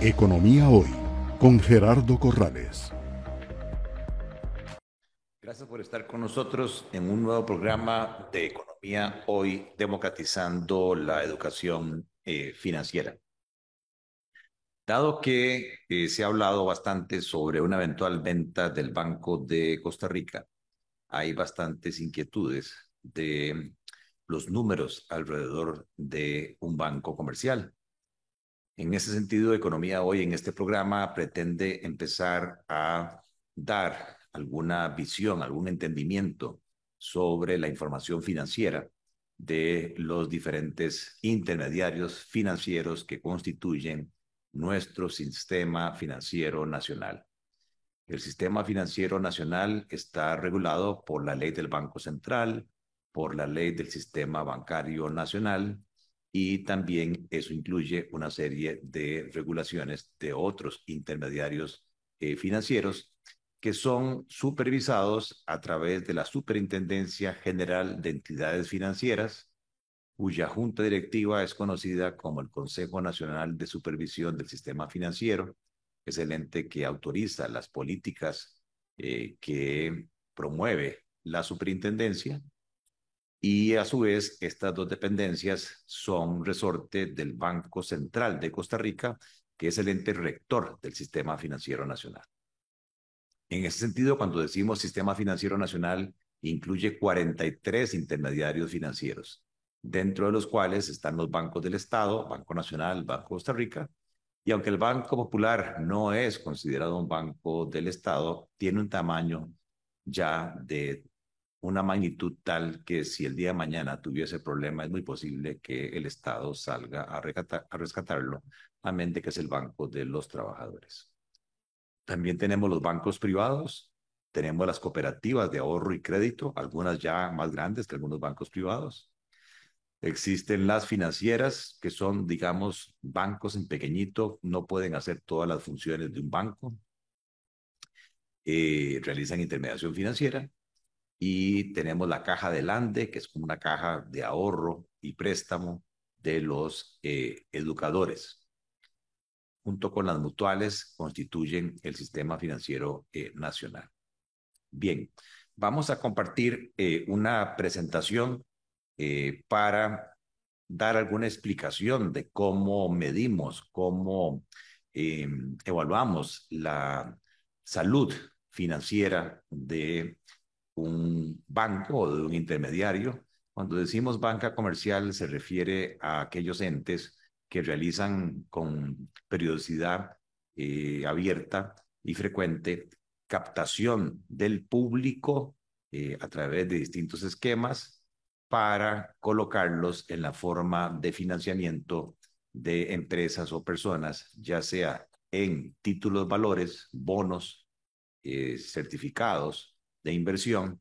Economía Hoy con Gerardo Corrales. Gracias por estar con nosotros en un nuevo programa de Economía Hoy, democratizando la educación eh, financiera. Dado que eh, se ha hablado bastante sobre una eventual venta del Banco de Costa Rica, hay bastantes inquietudes de los números alrededor de un banco comercial. En ese sentido, Economía Hoy en este programa pretende empezar a dar alguna visión, algún entendimiento sobre la información financiera de los diferentes intermediarios financieros que constituyen nuestro sistema financiero nacional. El sistema financiero nacional está regulado por la ley del Banco Central, por la ley del Sistema Bancario Nacional y también eso incluye una serie de regulaciones de otros intermediarios eh, financieros que son supervisados a través de la Superintendencia General de Entidades Financieras, cuya junta directiva es conocida como el Consejo Nacional de Supervisión del Sistema Financiero, es el ente que autoriza las políticas eh, que promueve la superintendencia y a su vez, estas dos dependencias son resorte del Banco Central de Costa Rica, que es el ente rector del Sistema Financiero Nacional. En ese sentido, cuando decimos Sistema Financiero Nacional, incluye 43 intermediarios financieros, dentro de los cuales están los bancos del Estado, Banco Nacional, Banco Costa Rica, y aunque el Banco Popular no es considerado un banco del Estado, tiene un tamaño ya de una magnitud tal que si el día de mañana tuviese problema, es muy posible que el Estado salga a, a rescatarlo, a mente que es el Banco de los Trabajadores. También tenemos los bancos privados, tenemos las cooperativas de ahorro y crédito, algunas ya más grandes que algunos bancos privados. Existen las financieras, que son, digamos, bancos en pequeñito, no pueden hacer todas las funciones de un banco. Eh, realizan intermediación financiera y tenemos la caja del ANDE, que es como una caja de ahorro y préstamo de los eh, educadores. Junto con las mutuales constituyen el sistema financiero eh, nacional. Bien, vamos a compartir eh, una presentación para dar alguna explicación de cómo medimos, cómo evaluamos la salud financiera de un banco o de un intermediario. Cuando decimos banca comercial se refiere a aquellos entes que realizan con periodicidad eh, abierta y frecuente captación del público eh, a través de distintos esquemas para colocarlos en la forma de financiamiento de empresas o personas, ya sea en títulos valores, bonos, eh, certificados de inversión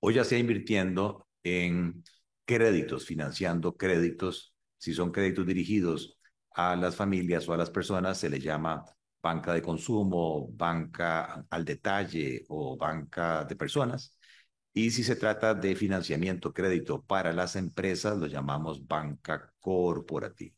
o ya sea invirtiendo en créditos, financiando créditos. Si son créditos dirigidos a las familias o a las personas, se les llama banca de consumo, banca al detalle o banca de personas. Y si se trata de financiamiento, crédito para las empresas, lo llamamos banca corporativa.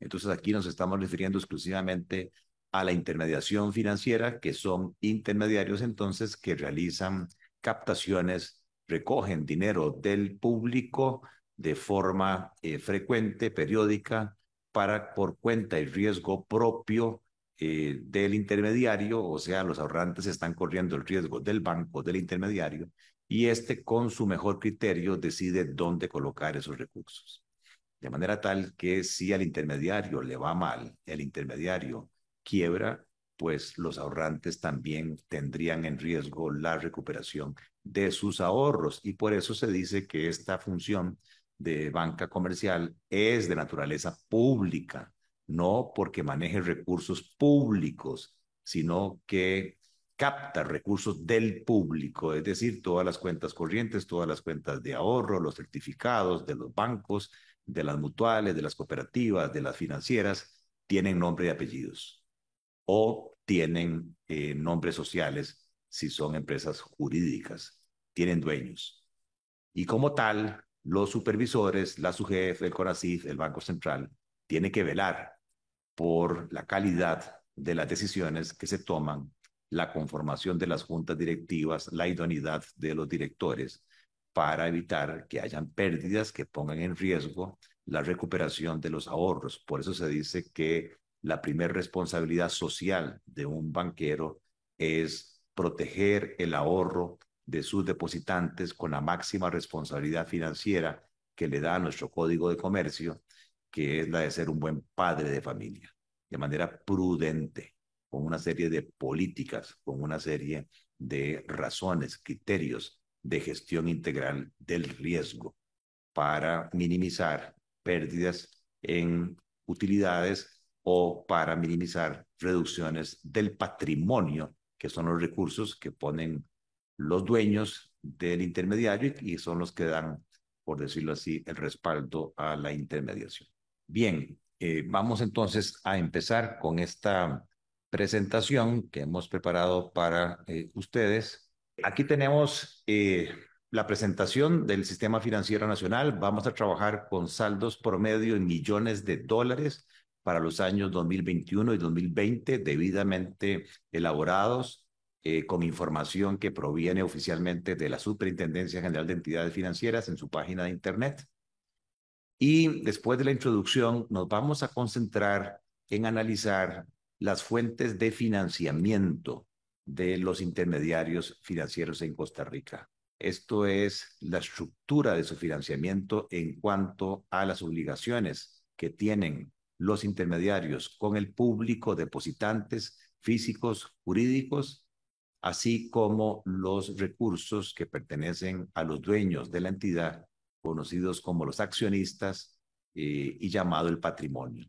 Entonces aquí nos estamos refiriendo exclusivamente a la intermediación financiera, que son intermediarios entonces que realizan captaciones, recogen dinero del público de forma eh, frecuente, periódica, para por cuenta y riesgo propio eh, del intermediario, o sea, los ahorrantes están corriendo el riesgo del banco, del intermediario, y este con su mejor criterio decide dónde colocar esos recursos. De manera tal que si al intermediario le va mal, el intermediario quiebra, pues los ahorrantes también tendrían en riesgo la recuperación de sus ahorros. Y por eso se dice que esta función de banca comercial es de naturaleza pública, no porque maneje recursos públicos, sino que capta recursos del público, es decir, todas las cuentas corrientes, todas las cuentas de ahorro, los certificados de los bancos, de las mutuales, de las cooperativas, de las financieras, tienen nombre y apellidos o tienen eh, nombres sociales si son empresas jurídicas, tienen dueños. Y como tal, los supervisores, la SUGEF, el CONACIF, el Banco Central, tienen que velar por la calidad de las decisiones que se toman, la conformación de las juntas directivas, la idoneidad de los directores para evitar que hayan pérdidas que pongan en riesgo la recuperación de los ahorros. Por eso se dice que la primera responsabilidad social de un banquero es proteger el ahorro de sus depositantes con la máxima responsabilidad financiera que le da nuestro código de comercio, que es la de ser un buen padre de familia, de manera prudente, con una serie de políticas, con una serie de razones, criterios de gestión integral del riesgo para minimizar pérdidas en utilidades o para minimizar reducciones del patrimonio, que son los recursos que ponen los dueños del intermediario y son los que dan, por decirlo así, el respaldo a la intermediación. Bien, eh, vamos entonces a empezar con esta presentación que hemos preparado para eh, ustedes. Aquí tenemos eh, la presentación del Sistema Financiero Nacional. Vamos a trabajar con saldos promedio en millones de dólares para los años 2021 y 2020 debidamente elaborados eh, con información que proviene oficialmente de la Superintendencia General de Entidades Financieras en su página de Internet. Y después de la introducción nos vamos a concentrar en analizar las fuentes de financiamiento de los intermediarios financieros en Costa Rica. Esto es la estructura de su financiamiento en cuanto a las obligaciones que tienen los intermediarios con el público, depositantes físicos, jurídicos, así como los recursos que pertenecen a los dueños de la entidad, conocidos como los accionistas eh, y llamado el patrimonio.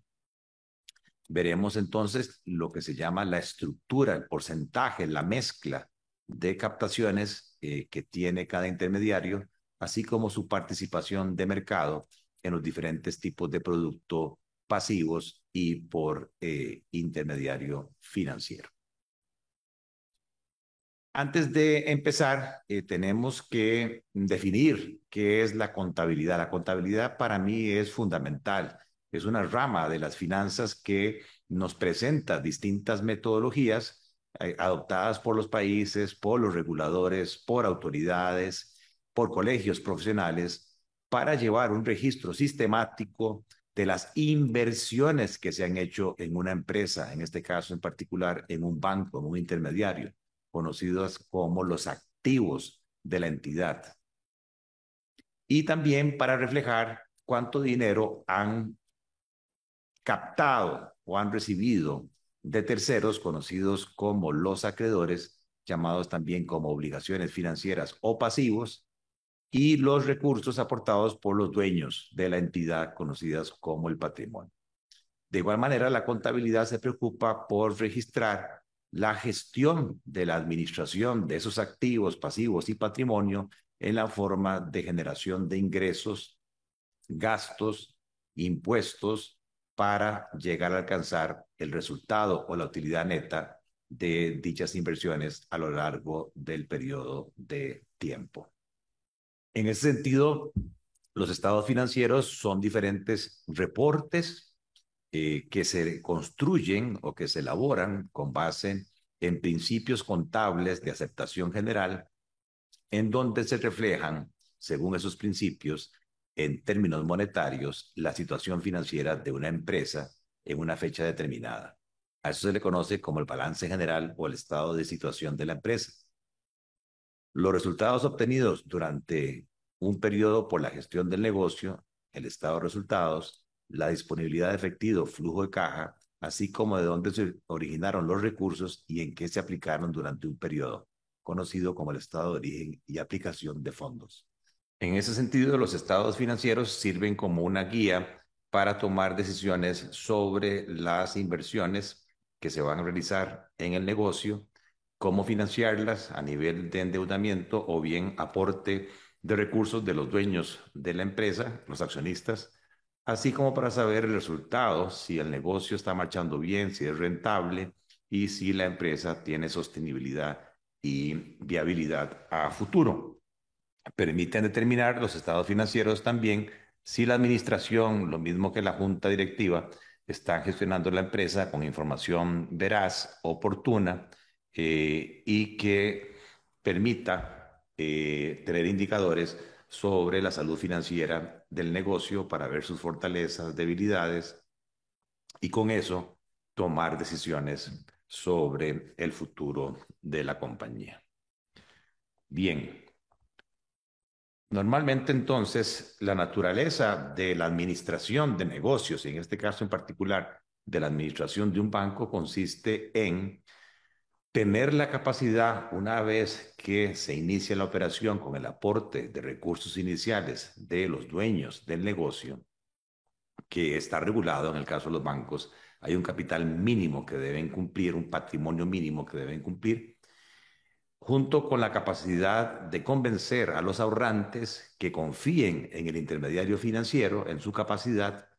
Veremos entonces lo que se llama la estructura, el porcentaje, la mezcla de captaciones eh, que tiene cada intermediario, así como su participación de mercado en los diferentes tipos de producto pasivos y por eh, intermediario financiero. Antes de empezar, eh, tenemos que definir qué es la contabilidad. La contabilidad para mí es fundamental. Es una rama de las finanzas que nos presenta distintas metodologías eh, adoptadas por los países, por los reguladores, por autoridades, por colegios profesionales, para llevar un registro sistemático de las inversiones que se han hecho en una empresa, en este caso en particular en un banco, en un intermediario, conocidos como los activos de la entidad. Y también para reflejar cuánto dinero han captado o han recibido de terceros conocidos como los acreedores, llamados también como obligaciones financieras o pasivos, y los recursos aportados por los dueños de la entidad conocidas como el patrimonio. De igual manera, la contabilidad se preocupa por registrar la gestión de la administración de esos activos, pasivos y patrimonio en la forma de generación de ingresos, gastos, impuestos para llegar a alcanzar el resultado o la utilidad neta de dichas inversiones a lo largo del periodo de tiempo. En ese sentido, los estados financieros son diferentes reportes eh, que se construyen o que se elaboran con base en principios contables de aceptación general, en donde se reflejan, según esos principios, en términos monetarios, la situación financiera de una empresa en una fecha determinada. A eso se le conoce como el balance general o el estado de situación de la empresa. Los resultados obtenidos durante un periodo por la gestión del negocio, el estado de resultados, la disponibilidad de efectivo, flujo de caja, así como de dónde se originaron los recursos y en qué se aplicaron durante un periodo, conocido como el estado de origen y aplicación de fondos. En ese sentido, los estados financieros sirven como una guía para tomar decisiones sobre las inversiones que se van a realizar en el negocio cómo financiarlas a nivel de endeudamiento o bien aporte de recursos de los dueños de la empresa, los accionistas, así como para saber el resultado, si el negocio está marchando bien, si es rentable y si la empresa tiene sostenibilidad y viabilidad a futuro. Permiten determinar los estados financieros también si la administración, lo mismo que la junta directiva, están gestionando la empresa con información veraz, oportuna eh, y que permita eh, tener indicadores sobre la salud financiera del negocio para ver sus fortalezas, debilidades y con eso tomar decisiones sobre el futuro de la compañía. Bien. Normalmente entonces la naturaleza de la administración de negocios, en este caso en particular de la administración de un banco, consiste en tener la capacidad, una vez que se inicia la operación con el aporte de recursos iniciales de los dueños del negocio, que está regulado en el caso de los bancos, hay un capital mínimo que deben cumplir, un patrimonio mínimo que deben cumplir, junto con la capacidad de convencer a los ahorrantes que confíen en el intermediario financiero, en su capacidad,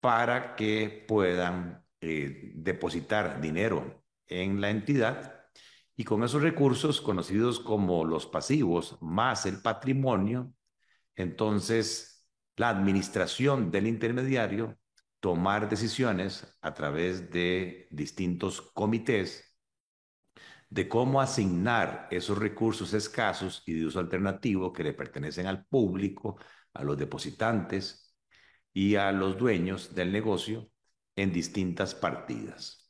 para que puedan eh, depositar dinero en la entidad y con esos recursos conocidos como los pasivos más el patrimonio, entonces la administración del intermediario tomar decisiones a través de distintos comités de cómo asignar esos recursos escasos y de uso alternativo que le pertenecen al público, a los depositantes y a los dueños del negocio en distintas partidas.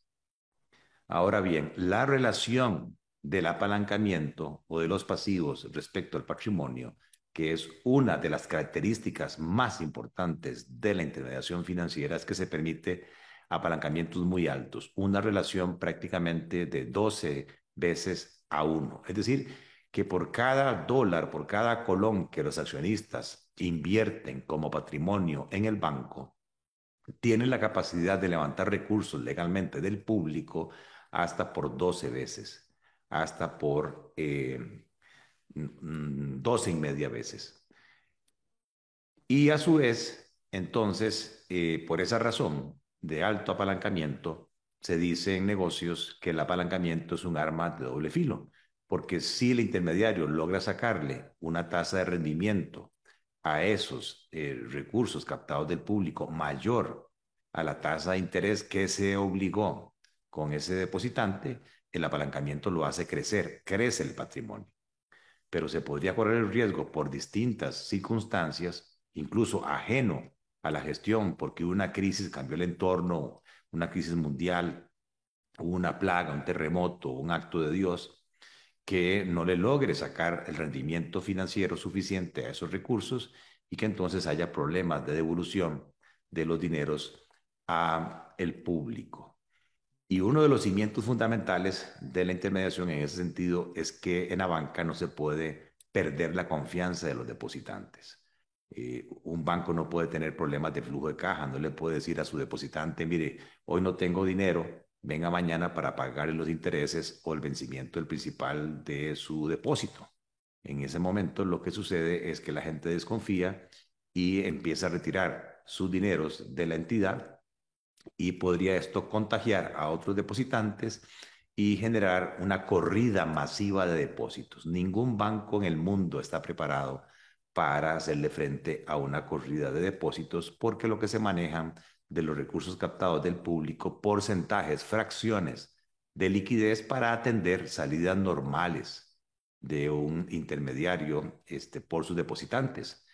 Ahora bien, la relación del apalancamiento o de los pasivos respecto al patrimonio, que es una de las características más importantes de la intermediación financiera, es que se permite apalancamientos muy altos, una relación prácticamente de 12 veces a uno. Es decir, que por cada dólar, por cada colón que los accionistas invierten como patrimonio en el banco, tienen la capacidad de levantar recursos legalmente del público hasta por 12 veces, hasta por eh, 12 y media veces. Y a su vez, entonces, eh, por esa razón de alto apalancamiento, se dice en negocios que el apalancamiento es un arma de doble filo, porque si el intermediario logra sacarle una tasa de rendimiento a esos eh, recursos captados del público mayor a la tasa de interés que se obligó con ese depositante, el apalancamiento lo hace crecer, crece el patrimonio. Pero se podría correr el riesgo por distintas circunstancias, incluso ajeno a la gestión, porque una crisis cambió el entorno, una crisis mundial, una plaga, un terremoto, un acto de Dios, que no le logre sacar el rendimiento financiero suficiente a esos recursos y que entonces haya problemas de devolución de los dineros a el público. Y uno de los cimientos fundamentales de la intermediación en ese sentido es que en la banca no se puede perder la confianza de los depositantes. Eh, un banco no puede tener problemas de flujo de caja, no le puede decir a su depositante, mire, hoy no tengo dinero, venga mañana para pagar los intereses o el vencimiento del principal de su depósito. En ese momento lo que sucede es que la gente desconfía y empieza a retirar sus dineros de la entidad y podría esto contagiar a otros depositantes y generar una corrida masiva de depósitos. Ningún banco en el mundo está preparado para hacerle frente a una corrida de depósitos porque lo que se manejan de los recursos captados del público, porcentajes, fracciones de liquidez para atender salidas normales de un intermediario este, por sus depositantes.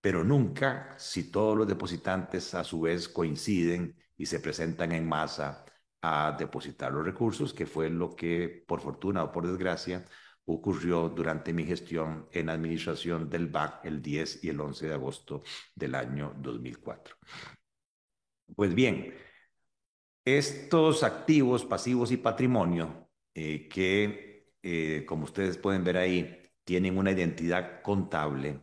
Pero nunca si todos los depositantes a su vez coinciden y se presentan en masa a depositar los recursos, que fue lo que, por fortuna o por desgracia, ocurrió durante mi gestión en administración del BAC el 10 y el 11 de agosto del año 2004. Pues bien, estos activos, pasivos y patrimonio, eh, que eh, como ustedes pueden ver ahí, tienen una identidad contable,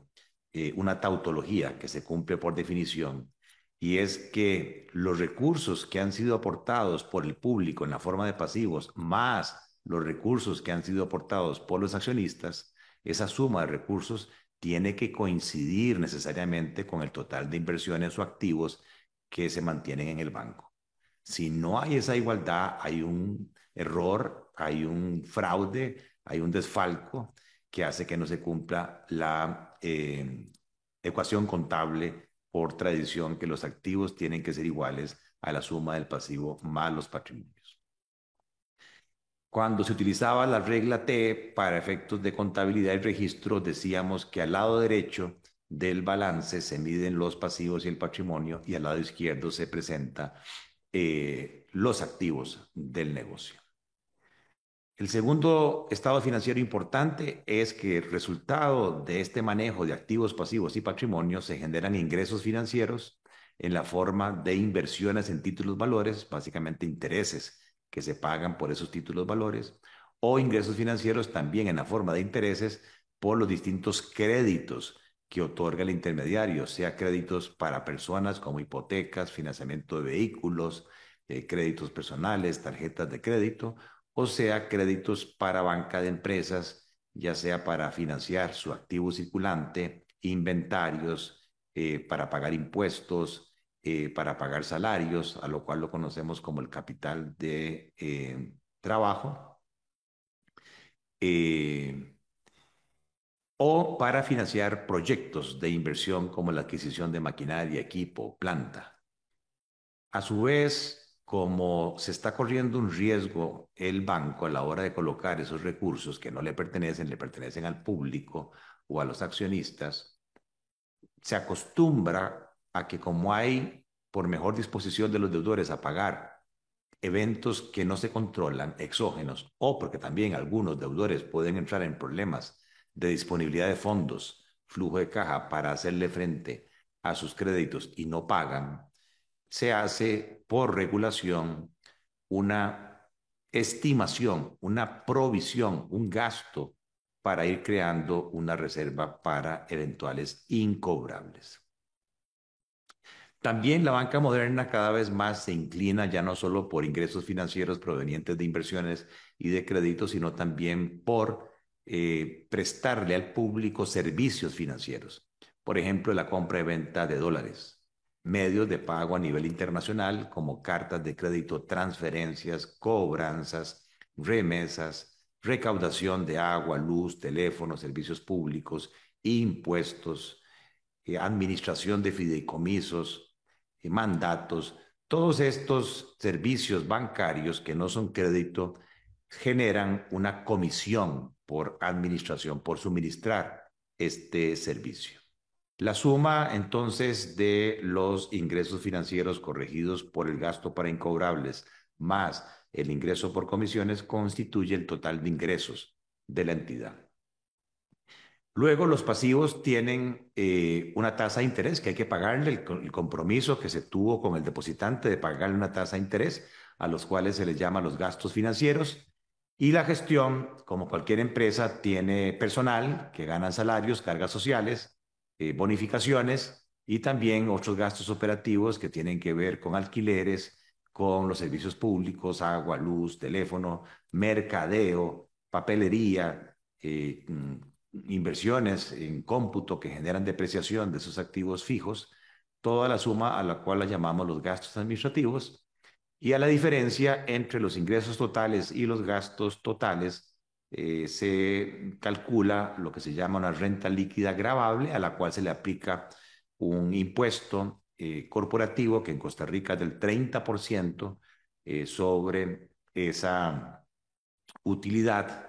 eh, una tautología que se cumple por definición, y es que los recursos que han sido aportados por el público en la forma de pasivos, más los recursos que han sido aportados por los accionistas, esa suma de recursos tiene que coincidir necesariamente con el total de inversiones o activos que se mantienen en el banco. Si no hay esa igualdad, hay un error, hay un fraude, hay un desfalco que hace que no se cumpla la eh, ecuación contable por tradición que los activos tienen que ser iguales a la suma del pasivo más los patrimonios. Cuando se utilizaba la regla T para efectos de contabilidad y registro, decíamos que al lado derecho del balance se miden los pasivos y el patrimonio y al lado izquierdo se presenta eh, los activos del negocio. El segundo estado financiero importante es que resultado de este manejo de activos, pasivos y patrimonio se generan ingresos financieros en la forma de inversiones en títulos valores, básicamente intereses que se pagan por esos títulos valores, o ingresos financieros también en la forma de intereses por los distintos créditos que otorga el intermediario, sea créditos para personas como hipotecas, financiamiento de vehículos, eh, créditos personales, tarjetas de crédito o sea créditos para banca de empresas, ya sea para financiar su activo circulante, inventarios, eh, para pagar impuestos, eh, para pagar salarios, a lo cual lo conocemos como el capital de eh, trabajo, o para financiar proyectos de inversión como la adquisición de maquinaria, equipo, planta. A su vez, como se está corriendo un riesgo el banco a la hora de colocar esos recursos que no le pertenecen, le pertenecen al público o a los accionistas, se acostumbra a que como hay por mejor disposición de los deudores a pagar eventos que no se controlan, exógenos, o porque también algunos deudores pueden entrar en problemas de disponibilidad de fondos, flujo de caja para hacerle frente a sus créditos y no pagan, se hace por regulación una estimación, una provisión, un gasto para ir creando una reserva para eventuales incobrables. También la banca moderna cada vez más se inclina ya no solo por ingresos financieros provenientes de inversiones y de créditos, sino también por eh, prestarle al público servicios financieros. Por ejemplo, la compra y venta de dólares, medios de pago a nivel internacional como cartas de crédito, transferencias, cobranzas, remesas, recaudación de agua, luz, teléfono, servicios públicos, impuestos, eh, administración de fideicomisos, eh, mandatos. Todos estos servicios bancarios que no son crédito generan una comisión por administración, por suministrar este servicio. La suma entonces de los ingresos financieros corregidos por el gasto para incobrables más el ingreso por comisiones constituye el total de ingresos de la entidad. Luego los pasivos tienen eh, una tasa de interés que hay que pagarle, el, compromiso que se tuvo con el depositante de pagarle una tasa de interés, a los cuales se les llama los gastos financieros. Y la gestión, como cualquier empresa, tiene personal que ganan salarios, cargas sociales, eh, bonificaciones y también otros gastos operativos que tienen que ver con alquileres, con los servicios públicos, agua, luz, teléfono, mercadeo, papelería, eh, mm, inversiones en cómputo que generan depreciación de esos activos fijos, toda la suma a la cual la llamamos los gastos administrativos y a la diferencia entre los ingresos totales y los gastos totales eh, se calcula lo que se llama una renta líquida grabable, a la cual se le aplica un impuesto eh, corporativo que en Costa Rica es del 30% eh, sobre esa utilidad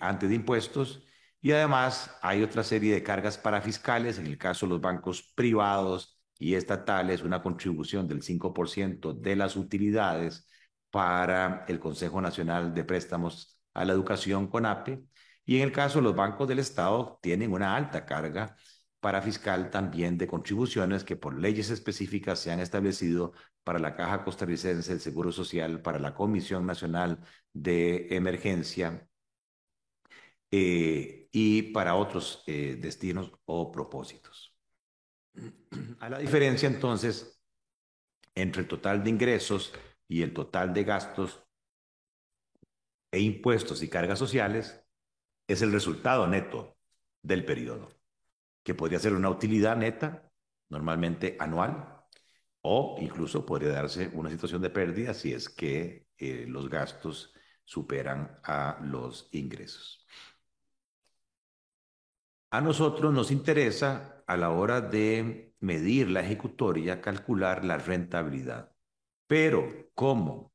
antes de impuestos. Y además hay otra serie de cargas parafiscales, en el caso de los bancos privados y estatales, una contribución del 5% de las utilidades para el Consejo Nacional de Préstamos a la educación con APE. Y en el caso de los bancos del Estado, tienen una alta carga para fiscal también de contribuciones que por leyes específicas se han establecido para la Caja Costarricense del Seguro Social, para la Comisión Nacional de Emergencia eh, y para otros eh, destinos o propósitos. A la diferencia entonces entre el total de ingresos y el total de gastos e impuestos y cargas sociales es el resultado neto del periodo, que podría ser una utilidad neta, normalmente anual, o incluso podría darse una situación de pérdida si es que eh, los gastos superan a los ingresos. A nosotros nos interesa a la hora de medir la ejecutoria calcular la rentabilidad. Pero como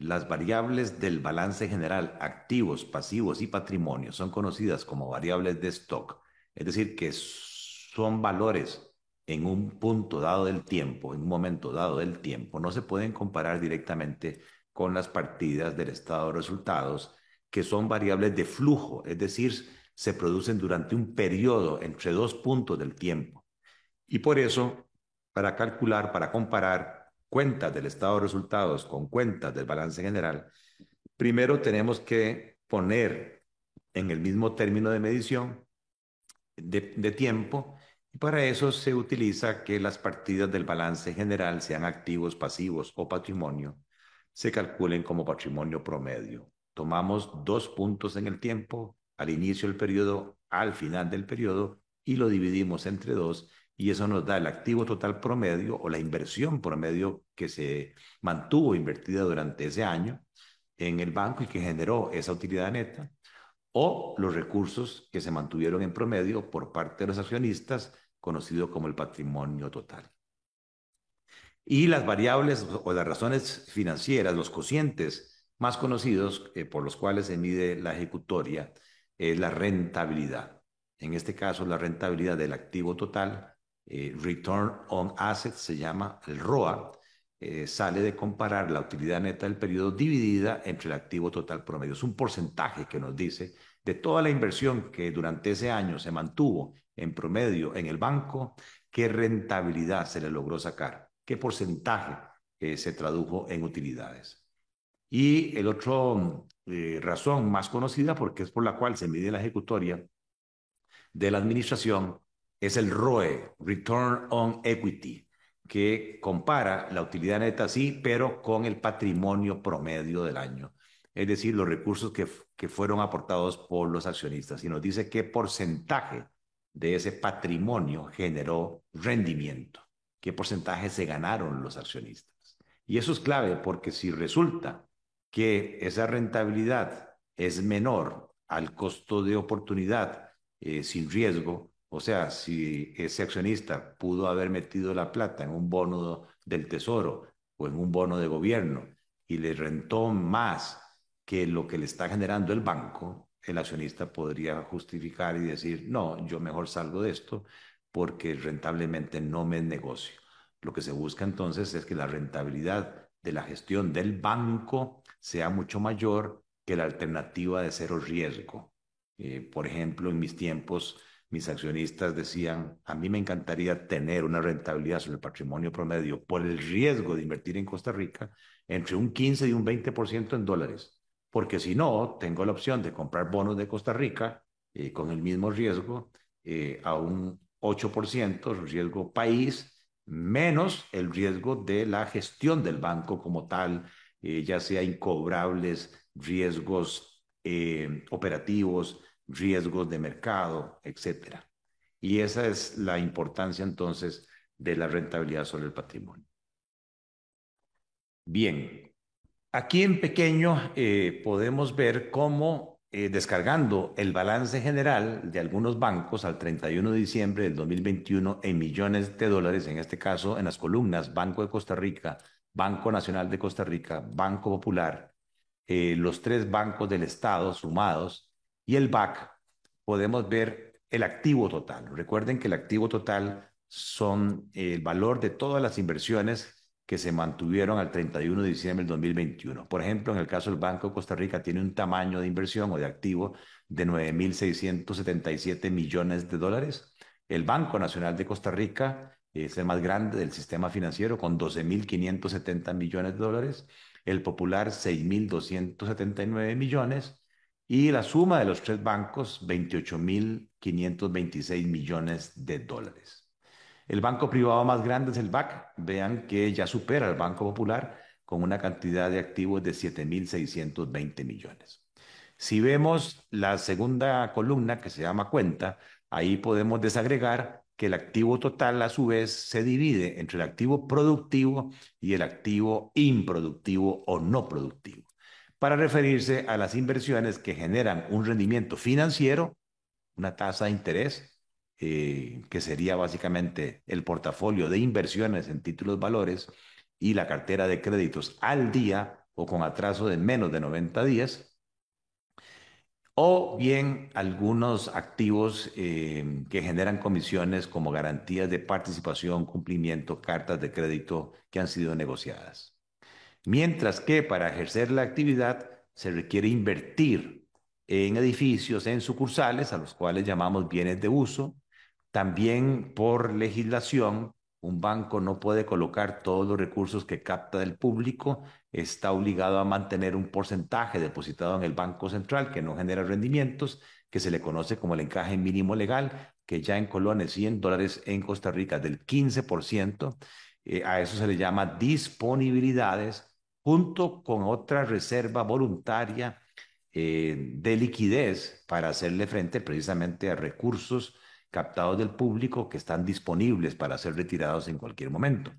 las variables del balance general, activos, pasivos y patrimonio, son conocidas como variables de stock, es decir, que son valores en un punto dado del tiempo, en un momento dado del tiempo, no se pueden comparar directamente con las partidas del estado de resultados, que son variables de flujo, es decir, se producen durante un periodo entre dos puntos del tiempo. Y por eso, para calcular, para comparar cuentas del estado de resultados con cuentas del balance general, primero tenemos que poner en el mismo término de medición de, tiempo y para eso se utiliza que las partidas del balance general, sean activos, pasivos o patrimonio, se calculen como patrimonio promedio. Tomamos dos puntos en el tiempo, al inicio del periodo, al final del periodo, y lo dividimos entre dos, y eso nos da el activo total promedio o la inversión promedio que se mantuvo invertida durante ese año en el banco y que generó esa utilidad neta, o los recursos que se mantuvieron en promedio por parte de los accionistas, conocido como el patrimonio total. Y las variables o las razones financieras, los cocientes más conocidos eh, por los cuales se mide la ejecutoria, es la rentabilidad. En este caso, la rentabilidad del activo total, eh, Return on Assets, se llama el ROA, eh, sale de comparar la utilidad neta del periodo dividida entre el activo total promedio. Es un porcentaje que nos dice de toda la inversión que durante ese año se mantuvo en promedio en el banco, qué rentabilidad se le logró sacar, qué porcentaje eh, se tradujo en utilidades. Y el otro eh, razón más conocida, porque es por la cual se mide la ejecutoria de la administración, es el ROE, Return on Equity, que compara la utilidad neta, sí, pero con el patrimonio promedio del año, es decir, los recursos que, que fueron aportados por los accionistas, y nos dice qué porcentaje de ese patrimonio generó rendimiento, qué porcentaje se ganaron los accionistas. Y eso es clave porque si resulta que esa rentabilidad es menor al costo de oportunidad eh, sin riesgo, o sea, si ese accionista pudo haber metido la plata en un bono del tesoro o en un bono de gobierno y le rentó más que lo que le está generando el banco, el accionista podría justificar y decir, no, yo mejor salgo de esto porque rentablemente no me negocio. Lo que se busca entonces es que la rentabilidad de la gestión del banco sea mucho mayor que la alternativa de cero riesgo. Eh, por ejemplo, en mis tiempos, mis accionistas decían, a mí me encantaría tener una rentabilidad sobre el patrimonio promedio por el riesgo de invertir en Costa Rica entre un 15 y un 20% en dólares, porque si no, tengo la opción de comprar bonos de Costa Rica eh, con el mismo riesgo eh, a un 8%, riesgo país, menos el riesgo de la gestión del banco como tal, eh, ya sea incobrables, riesgos operativos, riesgos de mercado, etc. Y esa es la importancia entonces de la rentabilidad sobre el patrimonio. Bien, aquí en pequeño eh, podemos ver cómo eh, descargando el balance general de algunos bancos al 31 de diciembre del 2021 en millones de dólares, en este caso en las columnas Banco de Costa Rica, Banco Nacional de Costa Rica, Banco Popular, eh, los tres bancos del Estado sumados, y el BAC, podemos ver el activo total. Recuerden que el activo total son el valor de todas las inversiones que se mantuvieron al 31 de diciembre del 2021. Por ejemplo, en el caso del Banco de Costa Rica tiene un tamaño de inversión o de activo de 9.677 millones de dólares. El Banco Nacional de Costa Rica es el más grande del sistema financiero con 12.570 millones de dólares. El Popular 6.279 millones y la suma de los tres bancos, 28.526 millones de dólares. El banco privado más grande es el BAC. Vean que ya supera al Banco Popular con una cantidad de activos de 7.620 millones. Si vemos la segunda columna que se llama cuenta, ahí podemos desagregar que el activo total a su vez se divide entre el activo productivo y el activo improductivo o no productivo para referirse a las inversiones que generan un rendimiento financiero, una tasa de interés, eh, que sería básicamente el portafolio de inversiones en títulos valores, y la cartera de créditos al día o con atraso de menos de 90 días, o bien algunos activos eh, que generan comisiones como garantías de participación, cumplimiento, cartas de crédito que han sido negociadas. Mientras que para ejercer la actividad se requiere invertir en edificios, en sucursales, a los cuales llamamos bienes de uso. También por legislación, un banco no puede colocar todos los recursos que capta del público, está obligado a mantener un porcentaje depositado en el Banco Central que no genera rendimientos, que se le conoce como el encaje mínimo legal, que ya en colones 100 dólares en Costa Rica del 15%. Eh, a eso se le llama disponibilidades junto con otra reserva voluntaria eh, de liquidez para hacerle frente precisamente a recursos captados del público que están disponibles para ser retirados en cualquier momento.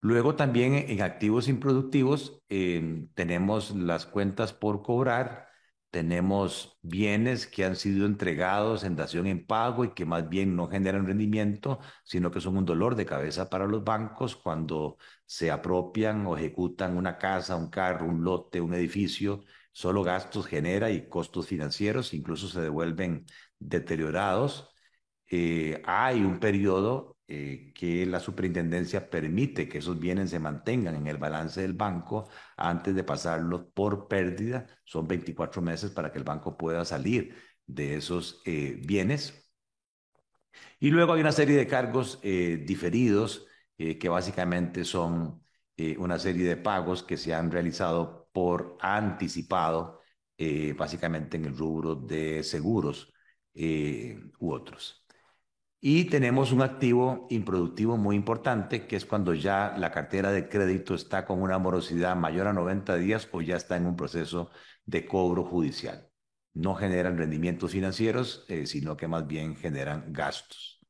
Luego también en activos improductivos eh, tenemos las cuentas por cobrar, tenemos bienes que han sido entregados en dación en pago y que más bien no generan rendimiento, sino que son un dolor de cabeza para los bancos cuando se apropian o ejecutan una casa, un carro, un lote, un edificio. Solo gastos genera y costos financieros, incluso se devuelven deteriorados. Eh, hay un periodo eh, que la superintendencia permite que esos bienes se mantengan en el balance del banco antes de pasarlos por pérdida. Son 24 meses para que el banco pueda salir de esos eh, bienes. Y luego hay una serie de cargos eh, que básicamente son una serie de pagos que se han realizado por anticipado, básicamente en el rubro de seguros u otros. Y tenemos un activo improductivo muy importante, que es cuando ya la cartera de crédito está con una morosidad mayor a 90 días o ya está en un proceso de cobro judicial. No generan rendimientos financieros, eh, sino que más bien generan gastos.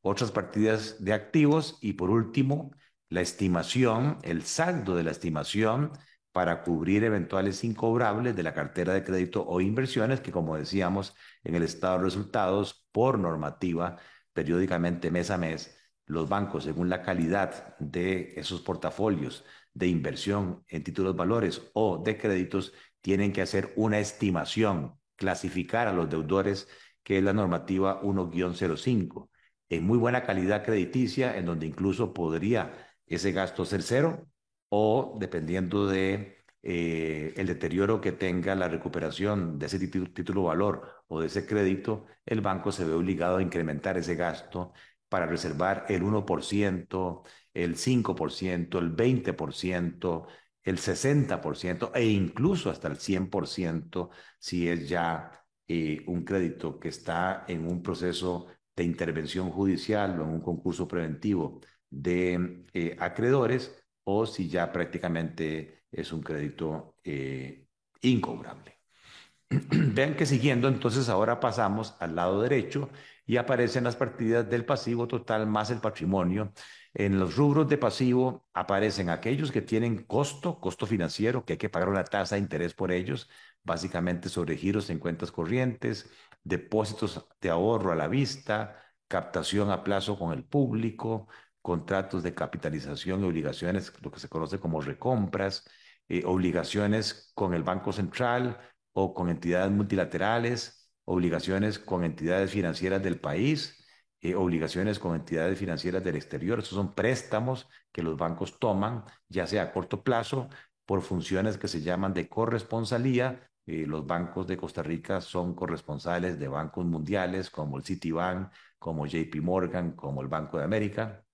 Otras partidas de activos y por último, la estimación, el saldo de la estimación para cubrir eventuales incobrables de la cartera de crédito o inversiones que, como decíamos, en el estado de resultados, por normativa, periódicamente mes a mes, los bancos, según la calidad de esos portafolios de inversión en títulos valores o de créditos, tienen que hacer una estimación, clasificar a los deudores, que es la normativa 1-05, en muy buena calidad crediticia, en donde incluso podría ese gasto ser cero o dependiendo de eh, el deterioro que tenga la recuperación de ese título, valor o de ese crédito, el banco se ve obligado a incrementar ese gasto para reservar el 1%, el 5%, el 20%, el 60% e incluso hasta el 100% si es ya eh, un crédito que está en un proceso de intervención judicial o en un concurso preventivo de eh, acreedores o si ya prácticamente es un crédito eh, incobrable. Vean que siguiendo, entonces ahora pasamos al lado derecho y aparecen las partidas del pasivo total más el patrimonio. En los rubros de pasivo aparecen aquellos que tienen costo, costo financiero, que hay que pagar una tasa de interés por ellos, básicamente sobre giros en cuentas corrientes, depósitos de ahorro a la vista, captación a plazo con el público, contratos de capitalización y obligaciones, lo que se conoce como recompras, eh, obligaciones con el Banco Central o con entidades multilaterales, obligaciones con entidades financieras del país, eh, obligaciones con entidades financieras del exterior. Esos son préstamos que los bancos toman, ya sea a corto plazo, por funciones que se llaman de corresponsalía. Eh, los bancos de Costa Rica son corresponsales de bancos mundiales como el Citibank, como JP Morgan, como el Banco de América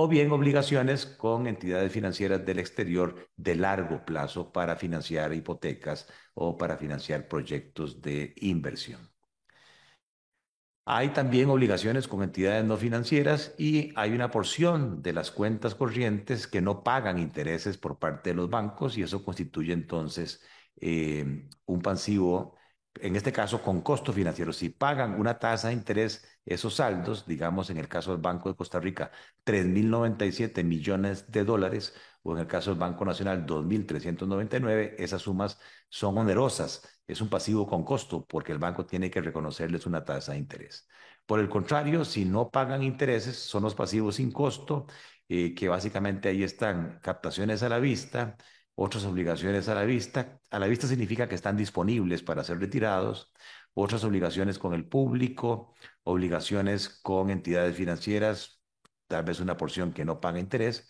o bien obligaciones con entidades financieras del exterior de largo plazo para financiar hipotecas o para financiar proyectos de inversión. Hay también obligaciones con entidades no financieras y hay una porción de las cuentas corrientes que no pagan intereses por parte de los bancos y eso constituye entonces eh, un pasivo en este caso con costo financiero, si pagan una tasa de interés, esos saldos, digamos en el caso del Banco de Costa Rica, 3.097 millones de dólares, o en el caso del Banco Nacional, 2.399, esas sumas son onerosas, es un pasivo con costo, porque el banco tiene que reconocerles una tasa de interés. Por el contrario, si no pagan intereses, son los pasivos sin costo eh, que básicamente ahí están captaciones a la vista, otras obligaciones a la vista. A la vista significa que están disponibles para ser retirados, otras obligaciones con el público, obligaciones con entidades financieras, tal vez una porción que no paga interés,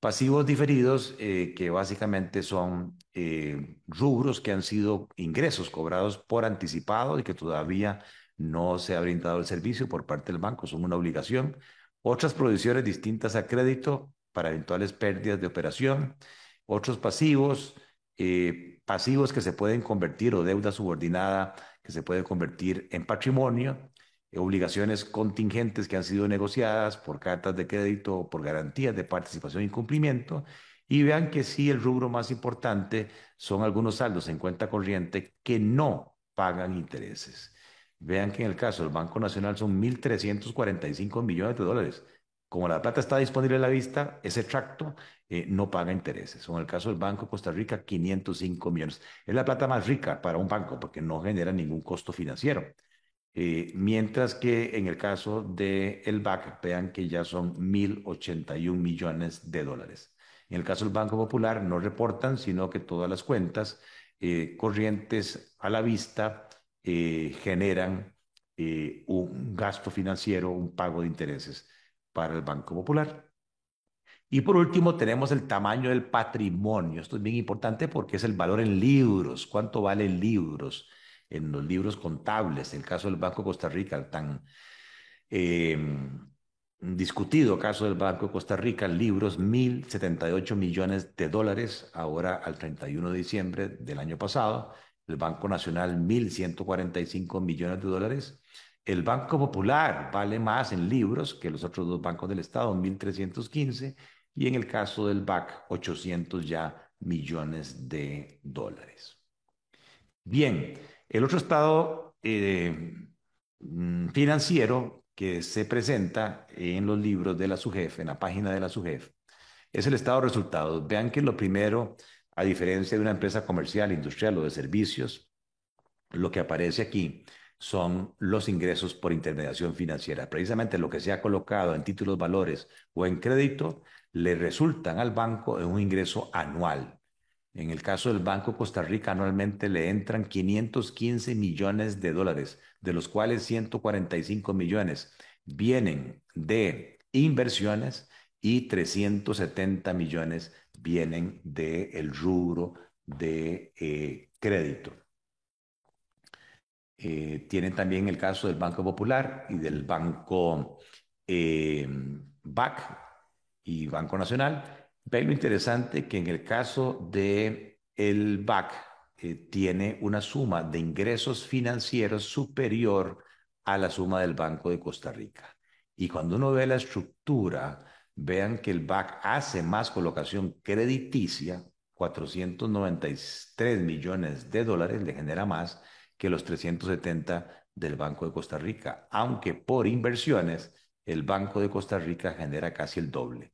pasivos diferidos, eh, que básicamente son eh, rubros que han sido ingresos cobrados por anticipado y que todavía no se ha brindado el servicio por parte del banco, son una obligación. Otras provisiones distintas a crédito para eventuales pérdidas de operación, otros pasivos, eh, pasivos que se pueden convertir o deuda subordinada que se puede convertir en patrimonio, obligaciones contingentes que han sido negociadas por cartas de crédito o por garantías de participación y cumplimiento. Y vean que sí, el rubro más importante son algunos saldos en cuenta corriente que no pagan intereses. Vean que en el caso del Banco Nacional son 1.345 millones de dólares. Como la plata está disponible a la vista, ese tracto eh, no paga intereses. O en el caso del Banco de Costa Rica, 505 millones. Es la plata más rica para un banco porque no genera ningún costo financiero. Eh, mientras que en el caso del el BAC, vean que ya son 1.081 millones de dólares. En el caso del Banco Popular no reportan, sino que todas las cuentas eh, corrientes a la vista eh, generan un gasto financiero, un pago de intereses para el Banco Popular. Y por último, tenemos el tamaño del patrimonio. Esto es bien importante porque es el valor en libros. ¿Cuánto vale en libros? en los libros contables, el caso del Banco de Costa Rica, el tan eh, discutido caso del Banco de Costa Rica, libros 1.078 millones de dólares, ahora al 31 de diciembre del año pasado, el Banco Nacional 1.145 millones de dólares, el Banco Popular vale más en libros que los otros dos bancos del Estado, 1.315, y en el caso del BAC, 800 ya millones de dólares. Bien, el otro estado eh, mm, financiero que se presenta en los libros de la SUGEF, en la página de la SUGEF, es el estado de resultados. Vean que lo primero, a diferencia de una empresa comercial, industrial o de servicios, lo que aparece aquí son los ingresos por intermediación financiera. Precisamente lo que se ha colocado en títulos valores o en crédito le resultan al banco en un ingreso anual. En el caso del Banco Costa Rica, anualmente le entran 515 millones de dólares, de los cuales 145 millones vienen de inversiones y 370 millones vienen del rubro de eh, crédito. Eh, tienen también el caso del Banco Popular y del Banco eh, BAC y Banco Nacional Vean lo interesante que en el caso de el BAC eh, tiene una suma de ingresos financieros superior a la suma del Banco de Costa Rica. Y cuando uno ve la estructura, vean que el BAC hace más colocación crediticia, 493 millones de dólares le genera más que los 370 del Banco de Costa Rica, aunque por inversiones el Banco de Costa Rica genera casi el doble.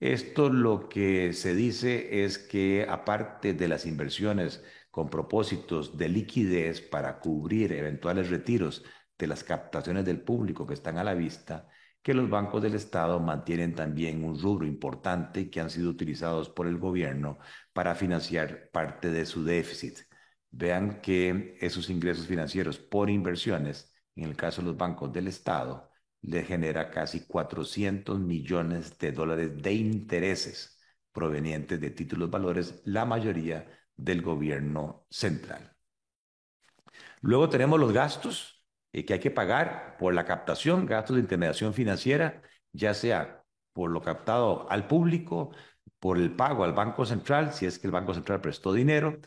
Esto lo que se dice es que aparte de las inversiones con propósitos de liquidez para cubrir eventuales retiros de las captaciones del público que están a la vista, que los bancos del Estado mantienen también un rubro importante que han sido utilizados por el gobierno para financiar parte de su déficit. Vean que esos ingresos financieros por inversiones, en el caso de los bancos del Estado, le genera casi 400 millones de dólares de intereses provenientes de títulos valores, la mayoría del gobierno central. Luego tenemos los gastos eh, que hay que pagar por la captación, gastos de intermediación financiera, ya sea por lo captado al público, por el pago al Banco Central, si es que el Banco Central prestó dinero,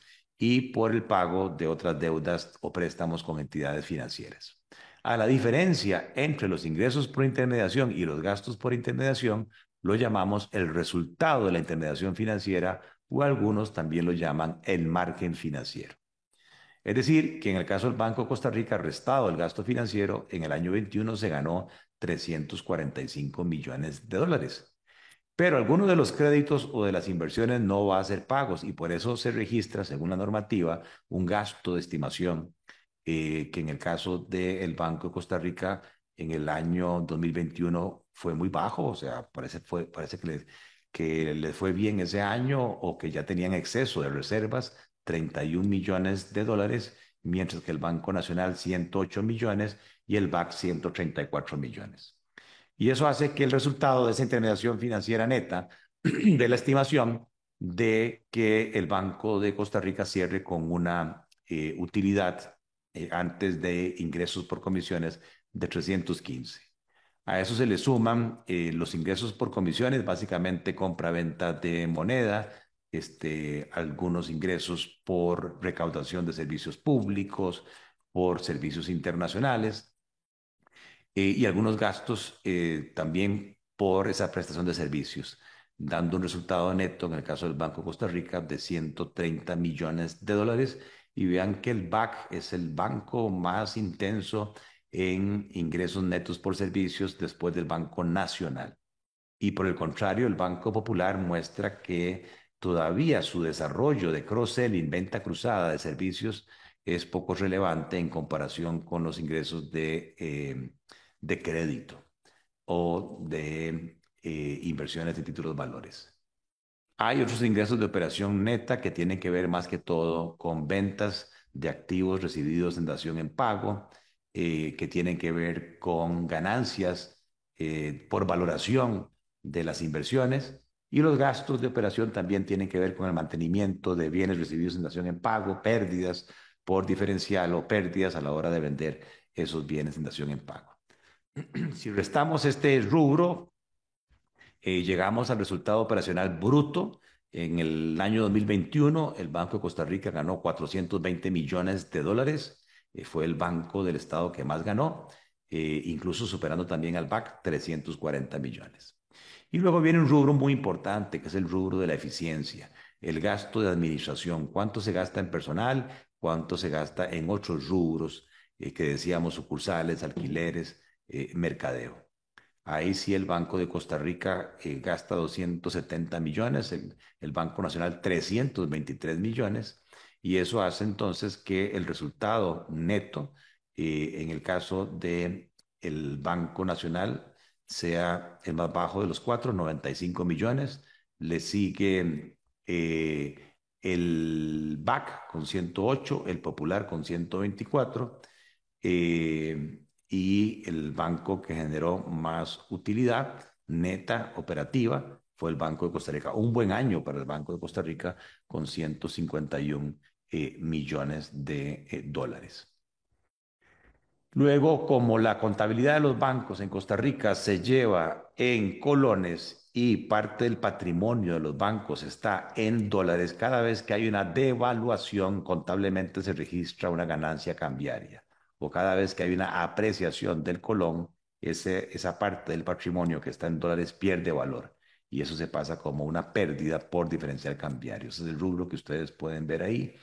y por el pago de otras deudas o préstamos con entidades financieras. A la diferencia entre los ingresos por intermediación y los gastos por intermediación, lo llamamos el resultado de la intermediación financiera o algunos también lo llaman el margen financiero. Es decir, que en el caso del Banco Costa Rica, restado el gasto financiero, en el año 21 se ganó 345 millones de dólares. Pero algunos de los créditos o de las inversiones no va a ser pagos y por eso se registra, según la normativa, un gasto de estimación eh, que en el caso del Banco de Costa Rica, en el año 2021 fue muy bajo, o sea, parece, que, le, que les fue bien ese año o que ya tenían exceso de reservas, 31 millones de dólares, mientras que el Banco Nacional 108 millones y el BAC 134 millones. Y eso hace que el resultado de esa intermediación financiera neta de la estimación de que el Banco de Costa Rica cierre con una eh, utilidad eh, antes de ingresos por comisiones de 315. A eso se le suman eh, los ingresos por comisiones, básicamente compra-venta de moneda, este, algunos ingresos por recaudación de servicios públicos, por servicios internacionales y algunos gastos también por esa prestación de servicios, dando un resultado neto, en el caso del Banco de Costa Rica, de 130 millones de dólares y vean que el BAC es el banco más intenso en ingresos netos por servicios después del Banco Nacional. Y por el contrario, el Banco Popular muestra que todavía su desarrollo de cross-selling, venta cruzada de servicios, es poco relevante en comparación con los ingresos de, eh, de crédito o de eh, inversiones de títulos valores. Hay otros ingresos de operación neta que tienen que ver más que todo con ventas de activos recibidos en dación en pago, eh, que tienen que ver con ganancias eh, por valoración de las inversiones y los gastos de operación también tienen que ver con el mantenimiento de bienes recibidos en dación en pago, pérdidas por diferencial o pérdidas a la hora de vender esos bienes en dación en pago. Si restamos este rubro, eh, llegamos al resultado operacional bruto. En el año 2021, el Banco de Costa Rica ganó 420 millones de dólares. Eh, fue el banco del Estado que más ganó, eh, incluso superando también al BAC 340 millones. Y luego viene un rubro muy importante, que es el rubro de la eficiencia, el gasto de administración, cuánto se gasta en personal, cuánto se gasta en otros rubros que decíamos sucursales, alquileres, mercadeo. Ahí sí el Banco de Costa Rica eh, gasta 270 millones, el, Banco Nacional 323 millones, y eso hace entonces que el resultado neto, eh, en el caso del el Banco Nacional, sea el más bajo de los cuatro, 95 millones. Le sigue eh, el BAC con 108, el Popular con 124. Eh, y el banco que generó más utilidad neta operativa fue el Banco de Costa Rica. Un buen año para el Banco de Costa Rica con 151 eh, millones de eh, dólares. Luego, como la contabilidad de los bancos en Costa Rica se lleva en colones y parte del patrimonio de los bancos está en dólares, cada vez que hay una devaluación, contablemente se registra una ganancia cambiaria o cada vez que hay una apreciación del colón, ese, esa parte del patrimonio que está en dólares pierde valor. Y eso se pasa como una pérdida por diferencial cambiario. Ese es el rubro que ustedes pueden ver ahí.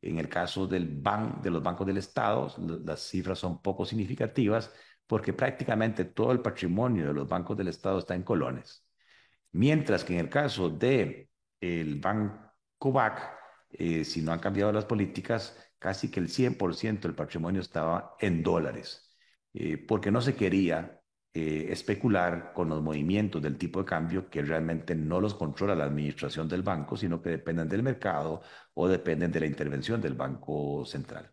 En el caso del ban de los bancos del Estado, las cifras son poco significativas porque prácticamente todo el patrimonio de los bancos del Estado está en colones. Mientras que en el caso del el Banco BAC, eh, si no han cambiado las políticas, casi que el 100% del patrimonio estaba en dólares, eh, porque no se quería eh, especular con los movimientos del tipo de cambio que realmente no los controla la administración del banco, sino que dependen del mercado o dependen de la intervención del Banco Central.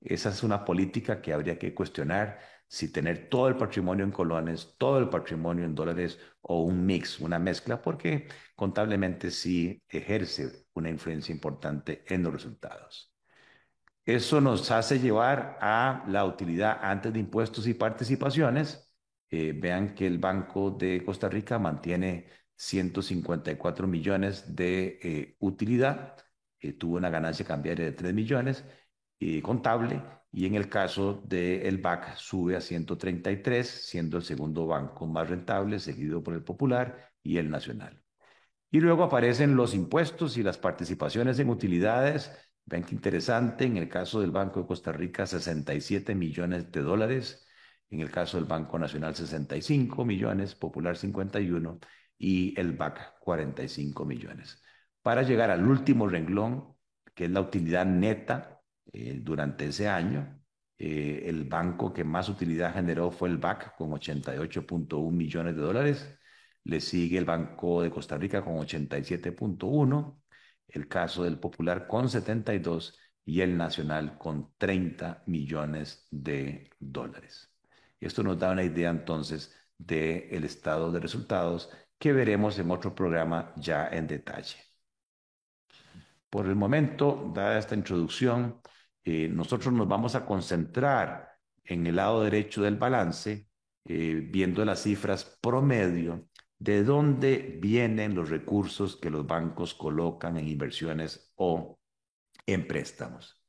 Esa es una política que habría que cuestionar si tener todo el patrimonio en colones, todo el patrimonio en dólares o un mix, una mezcla, porque contablemente sí ejerce una influencia importante en los resultados. Eso nos hace llevar a la utilidad antes de impuestos y participaciones. Eh, vean que el Banco de Costa Rica mantiene 154 millones de eh, utilidad, eh, tuvo una ganancia cambiaria de 3 millones contable y en el caso del BAC sube a 133, siendo el segundo banco más rentable, seguido por el Popular y el Nacional. Y luego aparecen los impuestos y las participaciones en utilidades Vean interesante, en el caso del Banco de Costa Rica, 67 millones de dólares, en el caso del Banco Nacional, 65 millones, Popular 51 y el BAC 45 millones. Para llegar al último renglón, que es la utilidad neta eh, durante ese año, Eh, el banco que más utilidad generó fue el BAC con 88.1 millones de dólares. Le sigue el Banco de Costa Rica con 87.1, el caso del Popular con 72 y el Nacional con 30 millones de dólares. Esto nos da una idea entonces del estado de resultados que veremos en otro programa ya en detalle. Por el momento, dada esta introducción, eh, nosotros nos vamos a concentrar en el lado derecho del balance, eh, viendo las cifras promedio de dónde vienen los recursos que los bancos colocan en inversiones o en préstamos.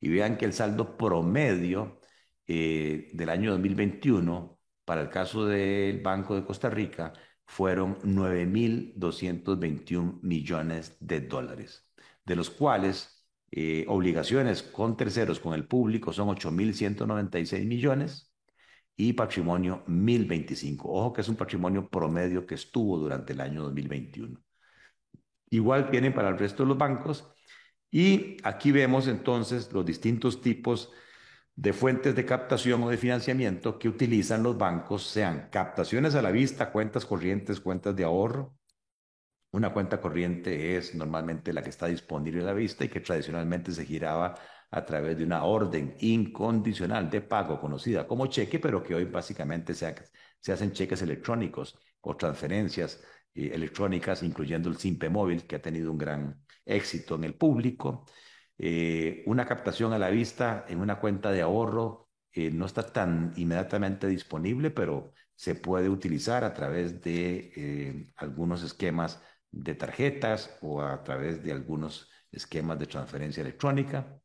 Y vean que el saldo promedio eh, del año 2021 para el caso del Banco de Costa Rica fueron 9.221 millones de dólares, de los cuales eh, obligaciones con terceros, con el público, son 8.196 millones y patrimonio 1.025. Ojo que es un patrimonio promedio que estuvo durante el año 2021. Igual tienen para el resto de los bancos y aquí vemos entonces los distintos tipos de fuentes de captación o de financiamiento que utilizan los bancos, sean captaciones a la vista, cuentas corrientes, cuentas de ahorro. Una cuenta corriente es normalmente la que está disponible a la vista y que tradicionalmente se giraba a través de una orden incondicional de pago conocida como cheque, pero que hoy básicamente se, hacen cheques electrónicos o transferencias eh, electrónicas, incluyendo el Simpe móvil, que ha tenido un gran éxito en el público. Eh, una captación a la vista en una cuenta de ahorro eh, no está tan inmediatamente disponible, pero se puede utilizar a través de algunos esquemas de tarjetas o a través de algunos esquemas de transferencia electrónica.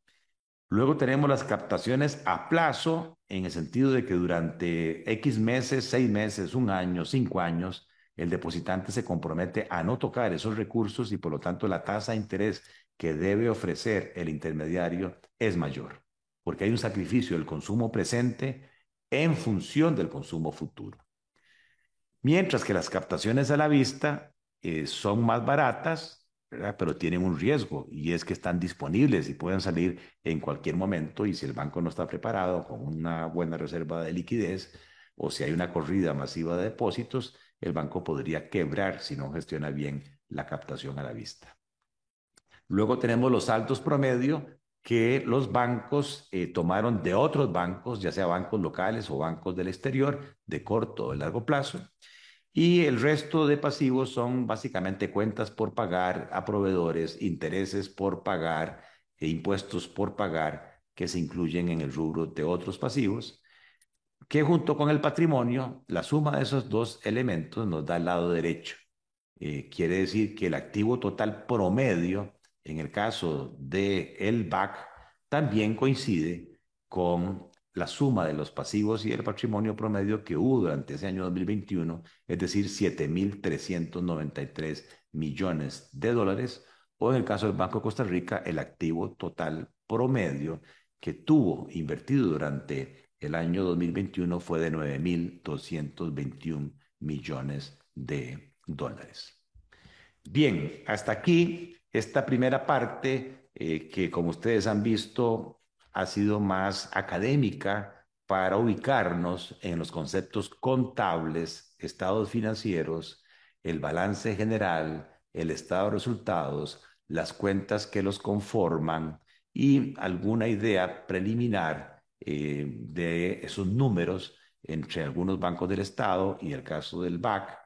Luego tenemos las captaciones a plazo, en el sentido de que durante X meses, seis meses, un año, cinco años, el depositante se compromete a no tocar esos recursos y por lo tanto la tasa de interés que debe ofrecer el intermediario es mayor, porque hay un sacrificio del consumo presente en función del consumo futuro. Mientras que las captaciones a la vista eh, son más baratas, pero tienen un riesgo y es que están disponibles y pueden salir en cualquier momento y si el banco no está preparado con una buena reserva de liquidez o si hay una corrida masiva de depósitos, el banco podría quebrar si no gestiona bien la captación a la vista. Luego tenemos los saltos promedio que los bancos eh, tomaron de otros bancos, ya sea bancos locales o bancos del exterior, de corto o de largo plazo. Y el resto de pasivos son básicamente cuentas por pagar a proveedores, intereses por pagar e impuestos por pagar que se incluyen en el rubro de otros pasivos, que junto con el patrimonio, la suma de esos dos elementos nos da el lado derecho. Eh, quiere decir que el activo total promedio en el caso de el BAC, también coincide con la suma de los pasivos y el patrimonio promedio que hubo durante ese año 2021, es decir, 7.393 millones de dólares, o en el caso del Banco de Costa Rica, el activo total promedio que tuvo invertido durante el año 2021 fue de 9.221 millones de dólares. Bien, hasta aquí esta primera parte, eh, que como ustedes han visto, ha sido más académica para ubicarnos en los conceptos contables, estados financieros, el balance general, el estado de resultados, las cuentas que los conforman y alguna idea preliminar eh, de esos números entre algunos bancos del Estado y el caso del BAC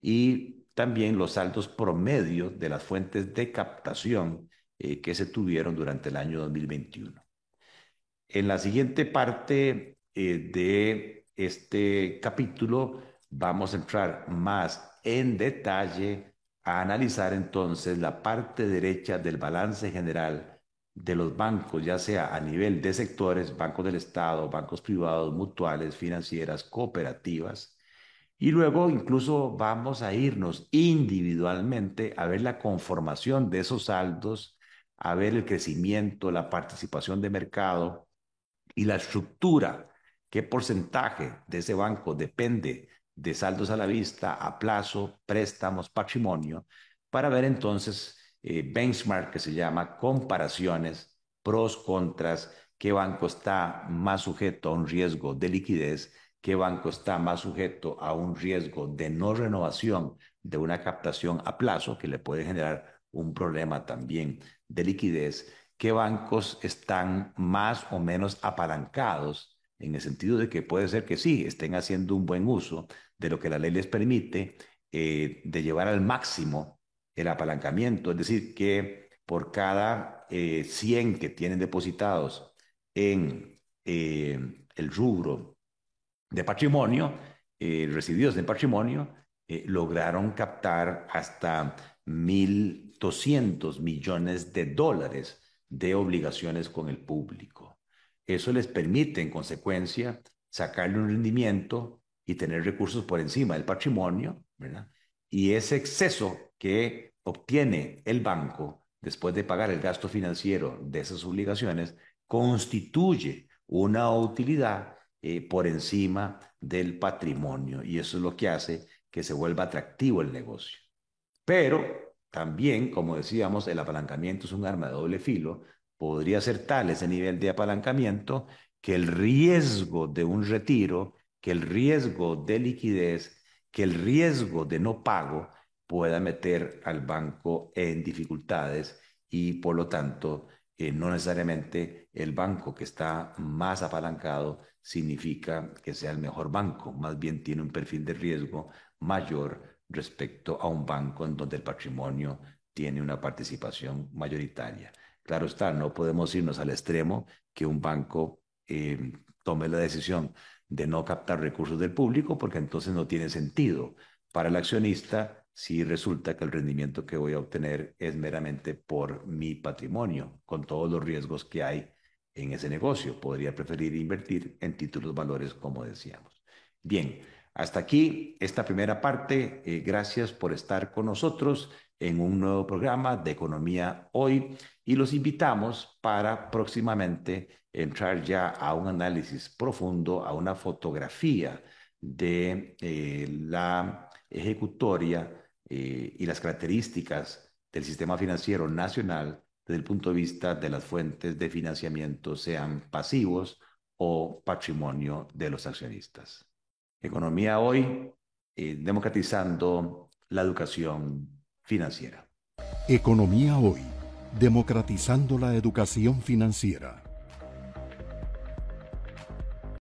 y también los saldos promedios de las fuentes de captación eh, que se tuvieron durante el año 2021. En la siguiente parte eh, de este capítulo vamos a entrar más en detalle a analizar entonces la parte derecha del balance general de los bancos, ya sea a nivel de sectores, bancos del Estado, bancos privados, mutuales, financieras, cooperativas, y luego incluso vamos a irnos individualmente a ver la conformación de esos saldos, a ver el crecimiento, la participación de mercado y la estructura, qué porcentaje de ese banco depende de saldos a la vista, a plazo, préstamos, patrimonio, para ver entonces eh, benchmark que se llama comparaciones, pros, contras qué banco está más sujeto a un riesgo de liquidez, qué banco está más sujeto a un riesgo de no renovación de una captación a plazo que le puede generar un problema también de liquidez, qué bancos están más o menos apalancados en el sentido de que puede ser que sí, estén haciendo un buen uso de lo que la ley les permite, eh, de llevar al máximo el apalancamiento, es decir, que por cada 100 eh, que tienen depositados en eh, el rubro de patrimonio, resididos de patrimonio, lograron captar hasta 1.200 millones de dólares de obligaciones con el público. Eso les permite, en consecuencia, sacarle un rendimiento y tener recursos por encima del patrimonio, ¿verdad? Y ese exceso que obtiene el banco después de pagar el gasto financiero de esas obligaciones constituye una utilidad eh, por encima del patrimonio y eso es lo que hace que se vuelva atractivo el negocio. Pero también, como decíamos, el apalancamiento es un arma de doble filo. Podría ser tal ese nivel de apalancamiento que el riesgo de un retiro, que el riesgo de liquidez, que el riesgo de no pago pueda meter al banco en dificultades y por lo tanto eh, no necesariamente el banco que está más apalancado significa que sea el mejor banco, más bien tiene un perfil de riesgo mayor respecto a un banco en donde el patrimonio tiene una participación mayoritaria. Claro está, no podemos irnos al extremo que un banco eh, tome la decisión de no captar recursos del público porque entonces no tiene sentido para el accionista si resulta que el rendimiento que voy a obtener es meramente por mi patrimonio, con todos los riesgos que hay en ese negocio. Podría preferir invertir en títulos valores, como decíamos. Bien, hasta aquí esta primera parte. Eh, gracias por estar con nosotros en un nuevo programa de Economía Hoy y los invitamos para próximamente entrar ya a un análisis profundo, a una fotografía de eh, la ejecutoria eh, y las características del sistema financiero nacional desde el punto de vista de las fuentes de financiamiento, sean pasivos o patrimonio de los accionistas. Economía hoy, eh, democratizando la educación financiera. Economía hoy, democratizando la educación financiera.